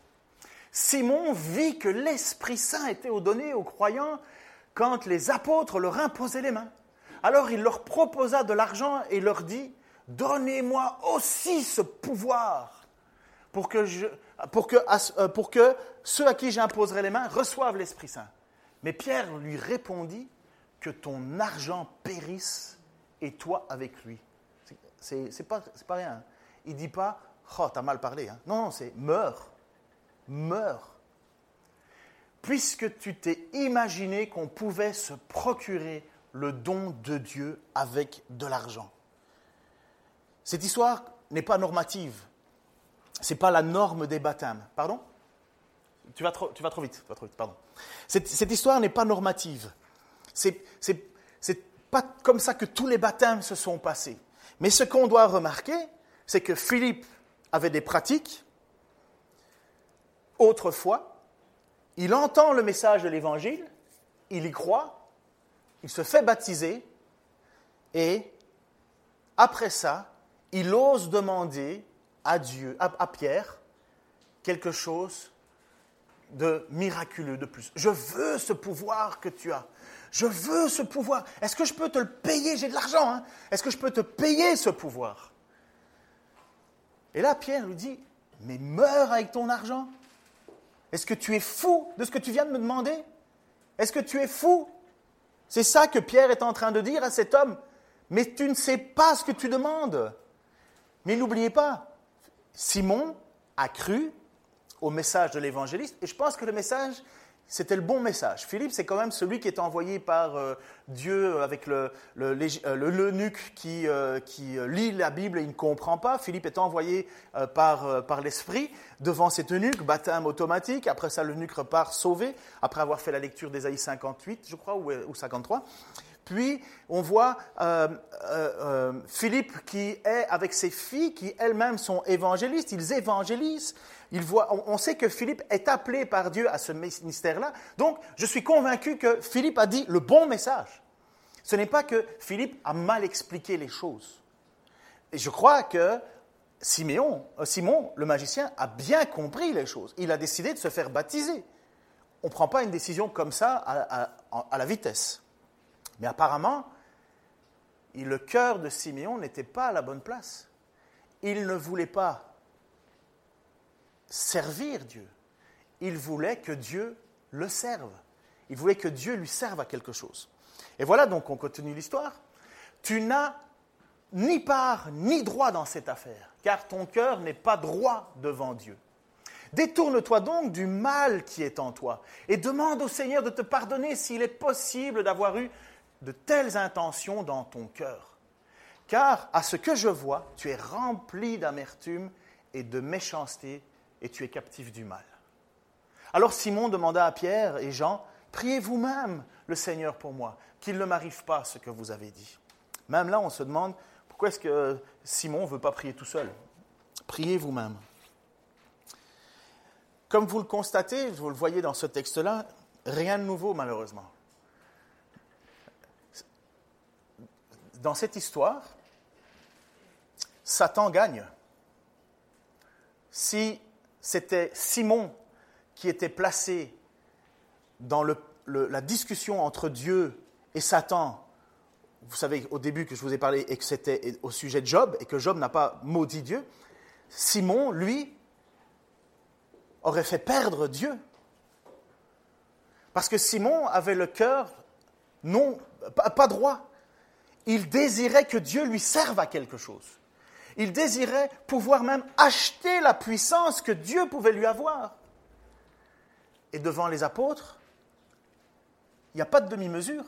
Simon vit que l'Esprit Saint était donné aux croyants quand les apôtres leur imposaient les mains. Alors il leur proposa de l'argent et leur dit, Donnez-moi aussi ce pouvoir pour que, pour, que, euh, pour que ceux à qui j'imposerai les mains reçoivent l'Esprit Saint. Mais Pierre lui répondit, Que ton argent périsse et toi avec lui. C'est pas, pas rien. Il ne dit pas, oh, t'as mal parlé. Hein. Non, c'est meurs. Meurs. Puisque tu t'es imaginé qu'on pouvait se procurer le don de Dieu avec de l'argent. Cette histoire n'est pas normative. Ce n'est pas la norme des baptêmes. Pardon? Tu vas, trop, tu vas trop vite. trop vite pardon. Cette, cette histoire n'est pas normative. C'est n'est pas comme ça que tous les baptêmes se sont passés. Mais ce qu'on doit remarquer, c'est que Philippe avait des pratiques. Autrefois, il entend le message de l'Évangile, il y croit, il se fait baptiser, et après ça, il ose demander à Dieu, à, Pierre, quelque chose de miraculeux de plus. Je veux ce pouvoir que tu as. Je veux ce pouvoir. Est-ce que je peux te le payer? J'ai de l'argent. Hein. Est-ce que je peux te payer ce pouvoir? Et là, Pierre lui dit, mais meurs avec ton argent. Est-ce que tu es fou de ce que tu viens de me demander? Est-ce que tu es fou? C'est ça que Pierre est en train de dire à cet homme. Mais tu ne sais pas ce que tu demandes. Mais n'oubliez pas, Simon a cru au message de l'évangéliste, et je pense que le message, c'était le bon message. Philippe, c'est quand même celui qui est envoyé par euh, Dieu avec le, l'eunuque euh, qui, euh, qui lit la Bible et il ne comprend pas. Philippe est envoyé par, par l'Esprit devant cet eunuque, baptême automatique. Après ça, l'eunuque repart sauvé, après avoir fait la lecture d'Ésaïe 58, je crois, ou, ou 53. Puis on voit Philippe qui est avec ses filles, qui elles-mêmes sont évangélistes, ils évangélisent. On, sait que Philippe est appelé par Dieu à ce ministère-là. Donc je suis convaincu que Philippe a dit le bon message. Ce n'est pas que Philippe a mal expliqué les choses. Et je crois que Siméon, Simon, le magicien, a bien compris les choses. Il a décidé de se faire baptiser. On ne prend pas une décision comme ça à la vitesse. Mais apparemment, le cœur de Siméon n'était pas à la bonne place. Il ne voulait pas servir Dieu. Il voulait que Dieu le serve. Il voulait que Dieu lui serve à quelque chose. Et voilà donc, on continue l'histoire. Tu n'as ni part ni droit dans cette affaire, car ton cœur n'est pas droit devant Dieu. Détourne-toi donc du mal qui est en toi et demande au Seigneur de te pardonner s'il est possible d'avoir eu de telles intentions dans ton cœur. Car à ce que je vois, tu es rempli d'amertume et de méchanceté et tu es captif du mal. Alors Simon demanda à Pierre et Jean, priez vous-même le Seigneur pour moi, qu'il ne m'arrive pas ce que vous avez dit. Même là, on se demande, pourquoi est-ce que Simon ne veut pas prier tout seul? Priez vous-même. Comme vous le constatez, vous le voyez dans ce texte-là, rien de nouveau malheureusement. dans cette histoire, Satan gagne. Si c'était Simon qui était placé dans la discussion entre Dieu et Satan, vous savez au début que je vous ai parlé et que c'était au sujet de Job et que Job n'a pas maudit Dieu, Simon, lui, aurait fait perdre Dieu. Parce que Simon avait le cœur non, pas droit. Il désirait que Dieu lui serve à quelque chose. Il désirait pouvoir même acheter la puissance que Dieu pouvait lui avoir. Et devant les apôtres, il n'y a pas de demi-mesure.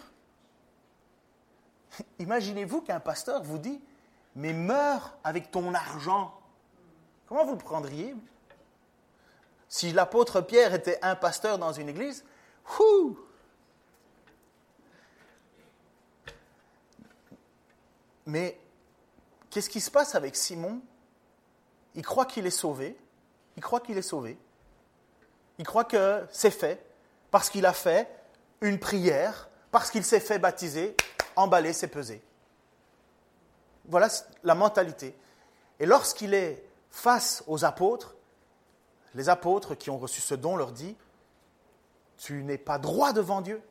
Imaginez-vous qu'un pasteur vous dit, mais meurs avec ton argent. Comment vous le prendriez Si l'apôtre Pierre était un pasteur dans une église, ouh, Mais qu'est-ce qui se passe avec Simon? Il croit qu'il est sauvé. Il croit qu'il est sauvé. Il croit que c'est fait parce qu'il a fait une prière, parce qu'il s'est fait baptiser, emballé, c'est pesé. voilà la mentalité. Et lorsqu'il est face aux apôtres, les apôtres qui ont reçu ce don leur dit, tu n'es pas droit devant Dieu.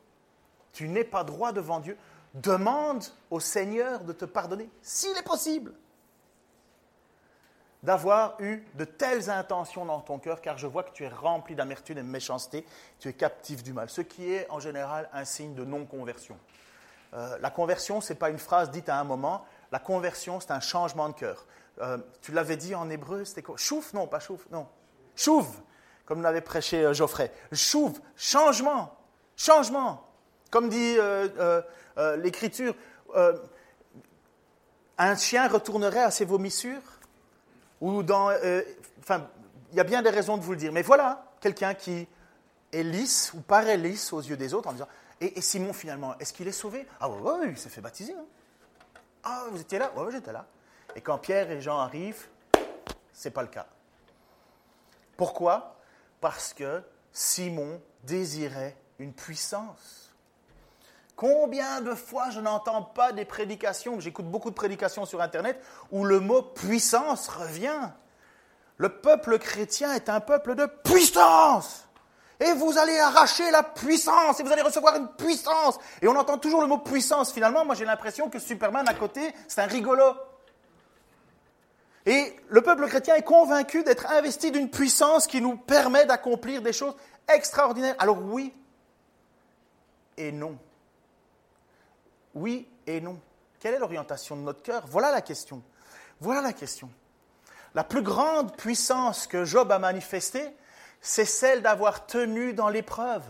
Tu n'es pas droit devant Dieu. Demande au Seigneur de te pardonner, s'il est possible, d'avoir eu de telles intentions dans ton cœur, car je vois que tu es rempli d'amertume et de méchanceté, tu es captif du mal, ce qui est en général un signe de non-conversion. Euh, la conversion, ce n'est pas une phrase dite à un moment, la conversion, c'est un changement de cœur. Euh, tu l'avais dit en hébreu, c'était quoi? Chouf Non, pas chouf, non. Chouve, comme l'avait prêché euh, Geoffrey. Chouve, changement, changement. Comme dit l'Écriture, un chien retournerait à ses vomissures ou dans... Enfin, il y a bien des raisons de vous le dire. Mais voilà, quelqu'un qui est lisse ou paraît lisse aux yeux des autres en disant et, Simon, finalement, est-ce qu'il est sauvé? Ah oui, il s'est fait baptiser. Hein. Ah, vous étiez là? Oui, j'étais là. Et quand Pierre et Jean arrivent, ce n'est pas le cas. Pourquoi? Parce que Simon désirait une puissance. Combien de fois je n'entends pas des prédications, j'écoute beaucoup de prédications sur Internet, où le mot puissance revient. Le peuple chrétien est un peuple de puissance et vous allez arracher la puissance, et vous allez recevoir une puissance. Et on entend toujours le mot puissance. Finalement, moi j'ai l'impression que Superman à côté, c'est un rigolo. Et le peuple chrétien est convaincu d'être investi d'une puissance qui nous permet d'accomplir des choses extraordinaires. Alors oui et non. Oui et non. Quelle est l'orientation de notre cœur? Voilà la question. Voilà la question. La plus grande puissance que Job a manifestée, c'est celle d'avoir tenu dans l'épreuve.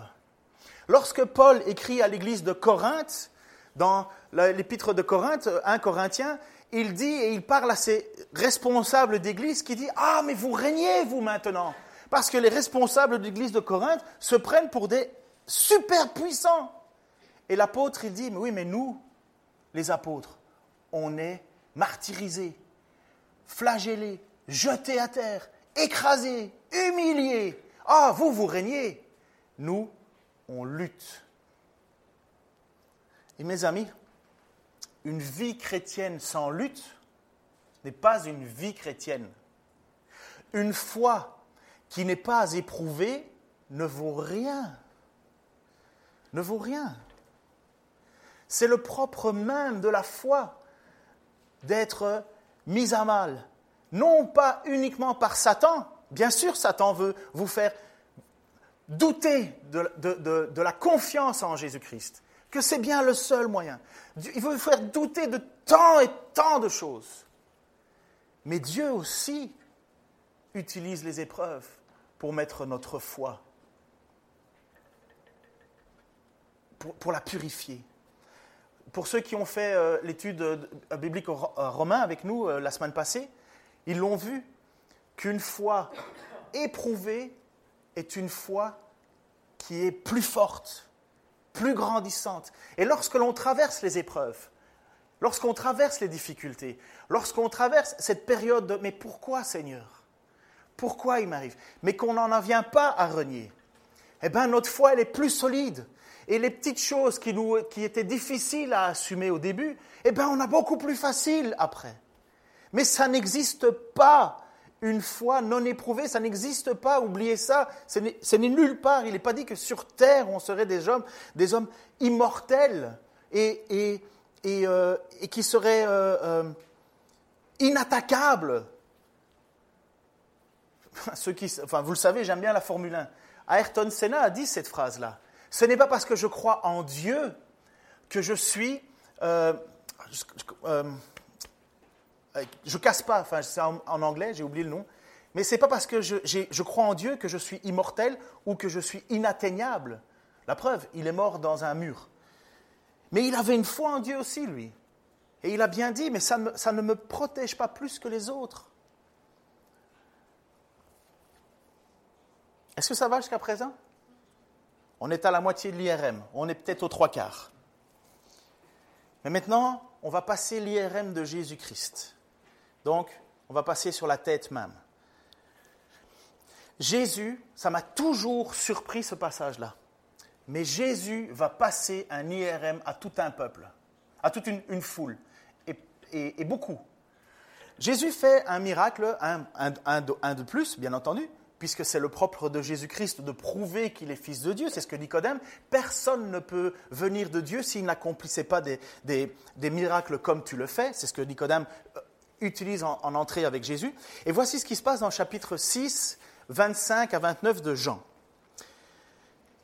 Lorsque Paul écrit à l'église de Corinthe, dans l'épître de Corinthe, 1 Corinthien, il dit et il parle à ses responsables d'église qui dit Ah, mais vous régnez, vous maintenant Parce que les responsables d'église de Corinthe se prennent pour des super puissants. Et l'apôtre, il dit Mais oui, mais nous, les apôtres, on est martyrisés, flagellés, jetés à terre, écrasés, humiliés. Ah, vous, vous régnez. Nous, on lutte. Et mes amis, une vie chrétienne sans lutte n'est pas une vie chrétienne. Une foi qui n'est pas éprouvée ne vaut rien. Ne vaut rien. C'est le propre même de la foi d'être mise à mal, non pas uniquement par Satan. Bien sûr, Satan veut vous faire douter de, la confiance en Jésus-Christ, que c'est bien le seul moyen. Il veut vous faire douter de tant et tant de choses. Mais Dieu aussi utilise les épreuves pour mettre notre foi, pour, la purifier. Pour ceux qui ont fait euh, l'étude euh, biblique euh, romain avec nous la semaine passée, ils l'ont vu qu'une foi éprouvée est une foi qui est plus forte, plus grandissante. Et lorsque l'on traverse les épreuves, lorsqu'on traverse les difficultés, lorsqu'on traverse cette période de mais pourquoi Seigneur? Pourquoi il m'arrive? Mais qu'on n'en vient pas à renier. Eh bien, notre foi, elle est plus solide. Et les petites choses qui, nous, qui étaient difficiles à assumer au début, eh bien, on a beaucoup plus facile après. Mais ça n'existe pas. Une foi non éprouvée, ça n'existe pas. Oubliez ça. Ce n'est nulle part. Il n'est pas dit que sur terre, on serait des hommes, des hommes immortels et, et, et, euh, qui seraient euh, euh, inattaquables. Ceux qui, enfin, vous le savez, j'aime bien la Formule 1. Ayrton Senna a dit cette phrase-là. Ce n'est pas parce que je crois en Dieu que je suis je casse pas, enfin c'est en, anglais, j'ai oublié le nom, mais c'est pas parce que je, crois en Dieu que je suis immortel ou que je suis inatteignable. La preuve, il est mort dans un mur. Mais il avait une foi en Dieu aussi, lui. Et il a bien dit, mais ça ne me protège pas plus que les autres. Est-ce que ça va jusqu'à présent? On est à la moitié de l'IRM, on est peut-être aux trois quarts. Mais maintenant, on va passer l'IRM de Jésus-Christ. Donc, on va passer sur la tête même. Jésus, ça m'a toujours surpris ce passage-là. Mais Jésus va passer un IRM à tout un peuple, à toute une, foule. et, beaucoup. Jésus fait un miracle, un, de, plus, bien entendu, puisque c'est le propre de Jésus-Christ de prouver qu'il est fils de Dieu. C'est ce que Nicodème. Personne ne peut venir de Dieu s'il n'accomplissait pas des, miracles comme tu le fais. C'est ce que Nicodème euh, utilise en, en entrée avec Jésus. Et voici ce qui se passe dans chapitre 6, 25 à 29 de Jean.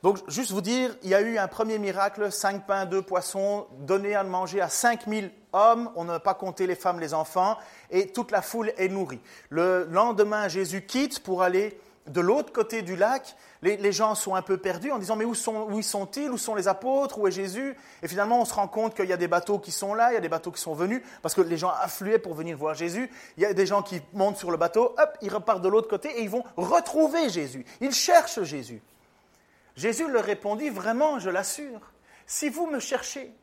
Donc, juste vous dire, il y a eu un premier miracle, cinq pains, deux poissons, donnés à manger à 5000 hommes, on n'a pas compté les femmes, les enfants, et toute la foule est nourrie. Le lendemain, Jésus quitte pour aller de l'autre côté du lac. Les, gens sont un peu perdus en disant, mais où, sont, où sont-ils? Où sont les apôtres? Où est Jésus? Et finalement, on se rend compte qu'il y a des bateaux qui sont là, il y a des bateaux qui sont venus, parce que les gens affluaient pour venir voir Jésus. Il y a des gens qui montent sur le bateau, hop, ils repartent de l'autre côté et ils vont retrouver Jésus. Ils cherchent Jésus. Jésus leur répondit, vraiment, je l'assure, si vous me cherchez,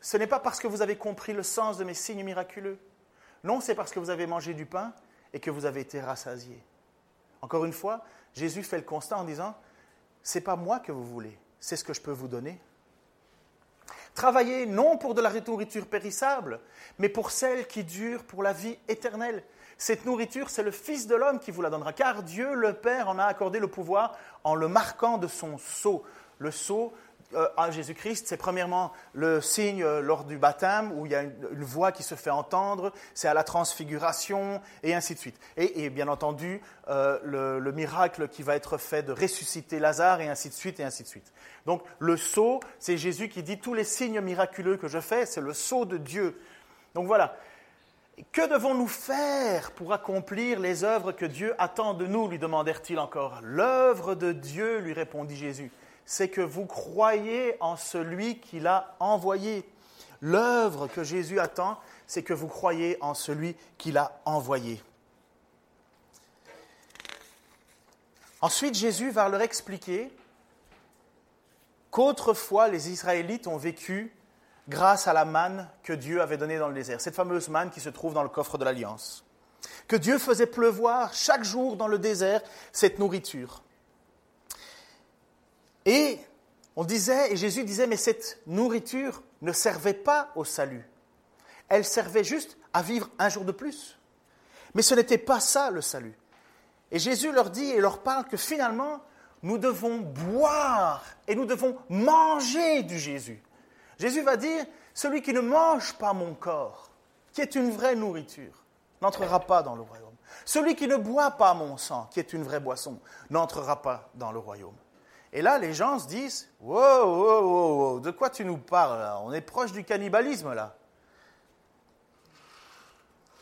ce n'est pas parce que vous avez compris le sens de mes signes miraculeux. Non, c'est parce que vous avez mangé du pain et que vous avez été rassasiés. Encore une fois, Jésus fait le constat en disant, c'est pas moi que vous voulez, c'est ce que je peux vous donner. Travaillez non pour de la nourriture périssable, mais pour celle qui dure pour la vie éternelle, cette nourriture, c'est le Fils de l'homme qui vous la donnera, car Dieu le Père en a accordé le pouvoir en le marquant de son sceau. Le sceau euh, à Jésus-Christ, c'est premièrement le signe euh, lors du baptême, où il y a une, voix qui se fait entendre, c'est à la transfiguration, et ainsi de suite. Et, bien entendu, euh, le, le, miracle qui va être fait de ressusciter Lazare, et ainsi de suite, et ainsi de suite. Donc le sceau, c'est Jésus qui dit, tous les signes miraculeux que je fais, c'est le sceau de Dieu. Donc voilà, que devons-nous faire pour accomplir les œuvres que Dieu attend de nous lui demandèrent-ils encore. L'œuvre de Dieu, lui répondit Jésus, c'est que vous croyez en celui qui l'a envoyé. L'œuvre que Jésus attend, c'est que vous croyez en celui qui l'a envoyé. Ensuite, Jésus va leur expliquer qu'autrefois les Israélites ont vécu grâce à la manne que Dieu avait donnée dans le désert, cette fameuse manne qui se trouve dans le coffre de l'Alliance. Que Dieu faisait pleuvoir chaque jour dans le désert cette nourriture. Et on disait, et Jésus disait, mais cette nourriture ne servait pas au salut. Elle servait juste à vivre un jour de plus. Mais ce n'était pas ça le salut. Et Jésus leur dit et leur parle que finalement, nous devons boire et nous devons manger du Jésus. Jésus va dire, celui qui ne mange pas mon corps, qui est une vraie nourriture, n'entrera pas dans le royaume. Celui qui ne boit pas mon sang, qui est une vraie boisson, n'entrera pas dans le royaume. Et là, les gens se disent, wow, wow, wow, wow de quoi tu nous parles On est proche du cannibalisme là.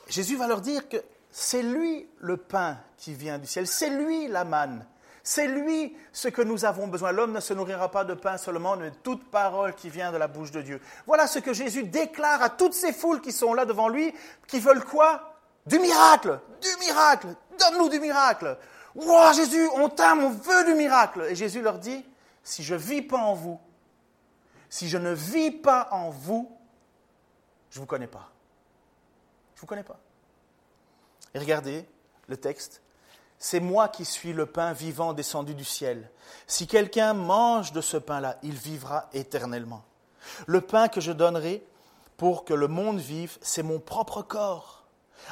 Jésus va leur dire que c'est lui le pain qui vient du ciel, c'est lui la manne, c'est lui ce que nous avons besoin. L'homme ne se nourrira pas de pain seulement, mais de toute parole qui vient de la bouche de Dieu. Voilà ce que Jésus déclare à toutes ces foules qui sont là devant lui, qui veulent quoi? Du miracle Du miracle Donne-nous du miracle Wow, Jésus, on t'aime, on veut du miracle. Et Jésus leur dit, si je ne vis pas en vous, si je ne vis pas en vous, je ne vous connais pas. Je ne vous connais pas. Et regardez le texte. C'est moi qui suis le pain vivant descendu du ciel. Si quelqu'un mange de ce pain-là, il vivra éternellement. Le pain que je donnerai pour que le monde vive, c'est mon propre corps.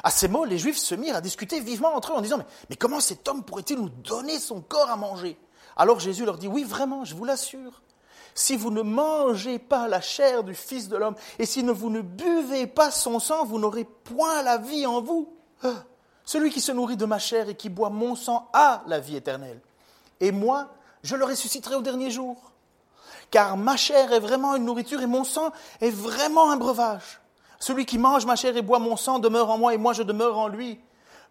À ces mots, les Juifs se mirent à discuter vivement entre eux en disant, mais, comment cet homme pourrait-il nous donner son corps à manger? Alors Jésus leur dit, oui, vraiment, je vous l'assure. Si vous ne mangez pas la chair du Fils de l'homme, et si vous ne buvez pas son sang, vous n'aurez point la vie en vous. Ah, celui qui se nourrit de ma chair et qui boit mon sang a la vie éternelle. Et moi, je le ressusciterai au dernier jour. Car ma chair est vraiment une nourriture et mon sang est vraiment un breuvage. Celui qui mange ma chair et boit mon sang demeure en moi et moi je demeure en lui.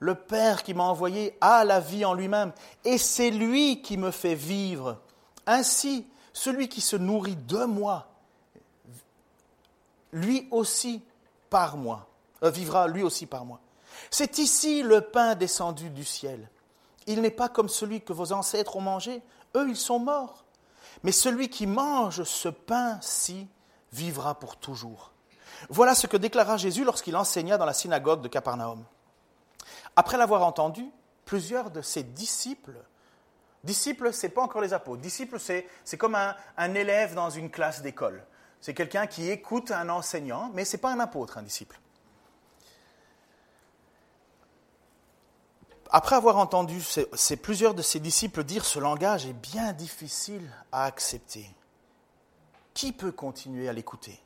Le Père qui m'a envoyé a la vie en lui-même et c'est lui qui me fait vivre. Ainsi, celui qui se nourrit de moi, lui aussi par moi, euh, vivra lui aussi par moi. C'est ici le pain descendu du ciel. Il n'est pas comme celui que vos ancêtres ont mangé. Eux, ils sont morts. Mais celui qui mange ce pain-ci vivra pour toujours. Voilà ce que déclara Jésus lorsqu'il enseigna dans la synagogue de Capernaum. Après l'avoir entendu, plusieurs de ses disciples, disciples, ce n'est pas encore les apôtres, disciples, c'est comme un, un, élève dans une classe d'école. C'est quelqu'un qui écoute un enseignant, mais ce n'est pas un apôtre, un disciple. Après avoir entendu plusieurs de ses disciples dire ce langage est bien difficile à accepter, qui peut continuer à l'écouter?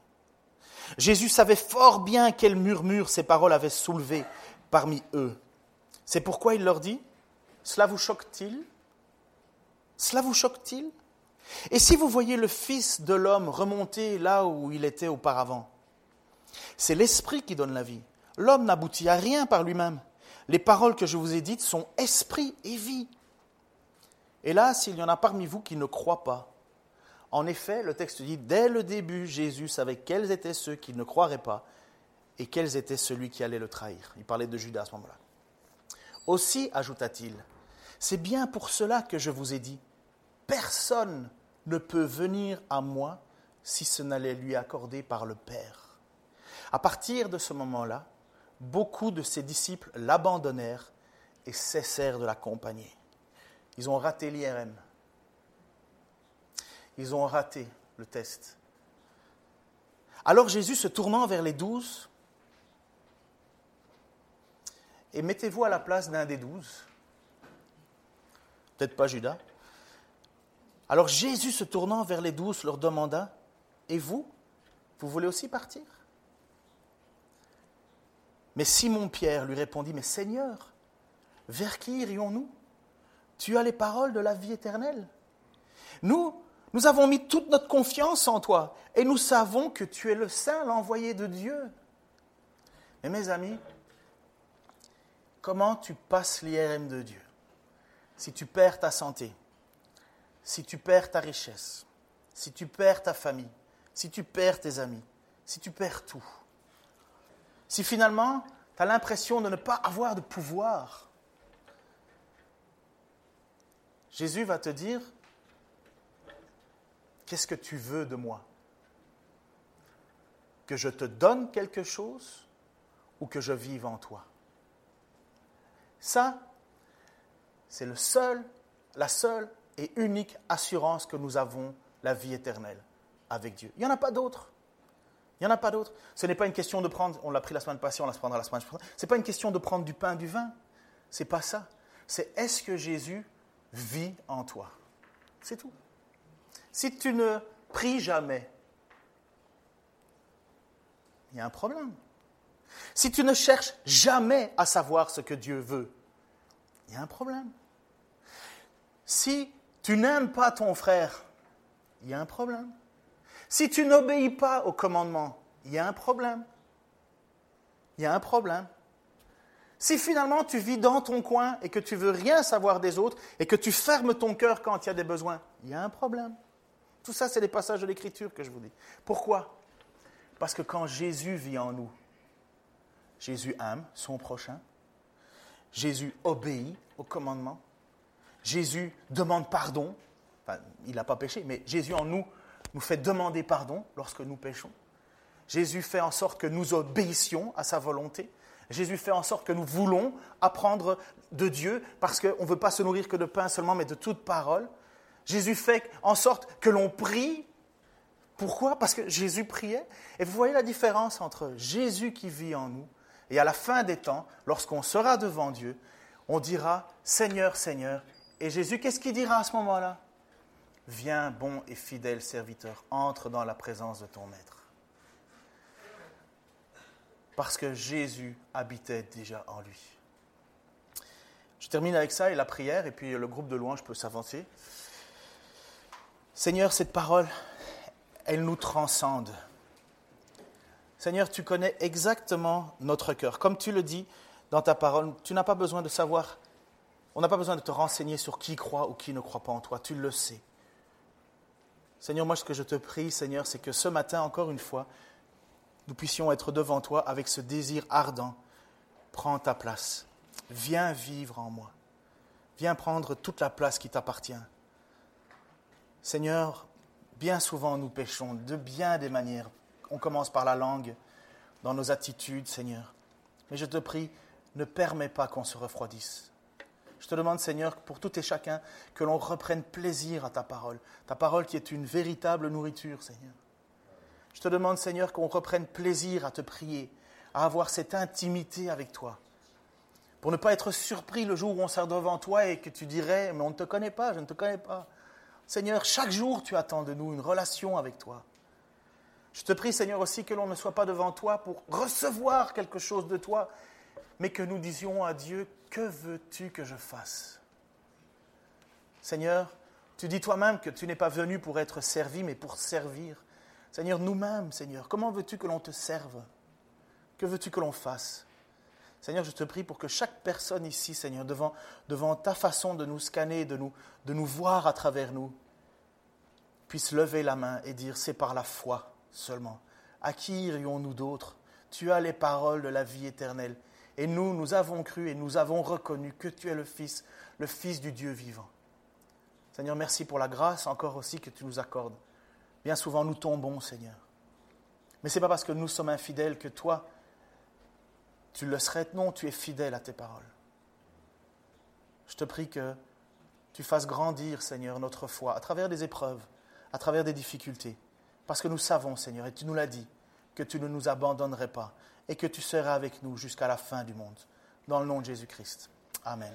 Jésus savait fort bien quel murmure ces paroles avaient soulevé parmi eux. C'est pourquoi il leur dit, Cela vous choque-t-il? Cela vous choque-t-il? Et si vous voyez le Fils de l'homme remonter là où il était auparavant C'est l'Esprit qui donne la vie. L'homme n'aboutit à rien par lui-même. Les paroles que je vous ai dites sont esprit et vie. Hélas, il y en a parmi vous qui ne croient pas. En effet, le texte dit, dès le début, Jésus savait quels étaient ceux qui ne croiraient pas et quels étaient celui qui allait le trahir. Il parlait de Judas à ce moment-là. Aussi, ajouta-t-il, c'est bien pour cela que je vous ai dit, personne ne peut venir à moi si ce n'allait lui accorder par le Père. À partir de ce moment-là, beaucoup de ses disciples l'abandonnèrent et cessèrent de l'accompagner. Ils ont raté l'IRM. Ils ont raté le test. Alors Jésus, se tournant vers les douze, et mettez-vous à la place d'un des douze, peut-être pas Judas. Alors Jésus, se tournant vers les douze, leur demanda, Et vous, vous voulez aussi partir? Mais Simon-Pierre lui répondit, Mais Seigneur, vers qui irions-nous? Tu as les paroles de la vie éternelle. Nous, nous avons mis toute notre confiance en toi et nous savons que tu es le Saint, l'envoyé de Dieu. Mais mes amis, comment tu passes l'IRM de Dieu? Si tu perds ta santé, si tu perds ta richesse, si tu perds ta famille, si tu perds tes amis, si tu perds tout si finalement tu as l'impression de ne pas avoir de pouvoir, Jésus va te dire, qu'est-ce que tu veux de moi? Que je te donne quelque chose ou que je vive en toi? Ça, c'est le seul, la seule et unique assurance que nous avons la vie éternelle avec Dieu. Il n'y en a pas d'autre. Il n'y en a pas d'autre. Ce n'est pas une question de prendre, on l'a pris la semaine passée, on la prendra la semaine prochaine. Ce n'est pas une question de prendre du pain, du vin. C'est pas ça. C'est est-ce que Jésus vit en toi? C'est tout. Si tu ne pries jamais, il y a un problème. Si tu ne cherches jamais à savoir ce que Dieu veut, il y a un problème. Si tu n'aimes pas ton frère, il y a un problème. Si tu n'obéis pas au commandement, il y a un problème. Il y a un problème. Si finalement tu vis dans ton coin et que tu veux rien savoir des autres et que tu fermes ton cœur quand il y a des besoins, il y a un problème. Tout ça, c'est des passages de l'Écriture que je vous dis. Pourquoi? Parce que quand Jésus vit en nous, Jésus aime son prochain, Jésus obéit au commandement, Jésus demande pardon, enfin, il n'a pas péché, mais Jésus en nous nous fait demander pardon lorsque nous péchons. Jésus fait en sorte que nous obéissions à sa volonté. Jésus fait en sorte que nous voulons apprendre de Dieu parce qu'on ne veut pas se nourrir que de pain seulement, mais de toute parole. Jésus fait en sorte que l'on prie. Pourquoi? Parce que Jésus priait. Et vous voyez la différence entre Jésus qui vit en nous et à la fin des temps, lorsqu'on sera devant Dieu, on dira Seigneur, Seigneur. Et Jésus, qu'est-ce qu'il dira à ce moment-là? Viens, bon et fidèle serviteur, entre dans la présence de ton Maître. Parce que Jésus habitait déjà en lui. Je termine avec ça et la prière, et puis le groupe de louanges peut s'avancer. Seigneur, cette parole, elle nous transcende. Seigneur, tu connais exactement notre cœur. Comme tu le dis dans ta parole, tu n'as pas besoin de savoir, on n'a pas besoin de te renseigner sur qui croit ou qui ne croit pas en toi, tu le sais. Seigneur, moi ce que je te prie, Seigneur, c'est que ce matin, encore une fois, nous puissions être devant toi avec ce désir ardent. Prends ta place. Viens vivre en moi. Viens prendre toute la place qui t'appartient. Seigneur, bien souvent nous péchons de bien des manières. On commence par la langue, dans nos attitudes, Seigneur. Mais je te prie, ne permets pas qu'on se refroidisse. Te demande, Seigneur, pour tout et chacun, que l'on reprenne plaisir à ta parole, ta parole qui est une véritable nourriture, Seigneur. Je te demande, Seigneur, qu'on reprenne plaisir à te prier, à avoir cette intimité avec toi. pour ne pas être surpris le jour où on sert devant toi et que tu dirais, mais on ne te connaît pas, je ne te connais pas. Seigneur, chaque jour tu attends de nous une relation avec toi. Je te prie, Seigneur, aussi que l'on ne soit pas devant toi pour recevoir quelque chose de toi, mais que nous disions à Dieu, que veux-tu que je fasse? Seigneur, tu dis toi-même que tu n'es pas venu pour être servi, mais pour servir. Seigneur, nous-mêmes, Seigneur, comment veux-tu que l'on te serve? Que veux-tu que l'on fasse? Seigneur, je te prie pour que chaque personne ici, Seigneur, devant, devant ta façon de nous scanner, de nous, de nous voir à travers nous, puisse lever la main et dire, c'est par la foi seulement. À qui irions-nous d'autres Tu as les paroles de la vie éternelle. Et nous, nous avons cru et nous avons reconnu que tu es le Fils, le Fils du Dieu vivant. Seigneur, merci pour la grâce encore aussi que tu nous accordes. Bien souvent, nous tombons, Seigneur. Mais ce n'est pas parce que nous sommes infidèles que toi, tu le serais. Non, tu es fidèle à tes paroles. Je te prie que tu fasses grandir, Seigneur, notre foi à travers des épreuves, à travers des difficultés. Parce que nous savons, Seigneur, et tu nous l'as dit, que tu ne nous abandonnerais pas et que tu seras avec nous jusqu'à la fin du monde. Dans le nom de Jésus-Christ. Amen.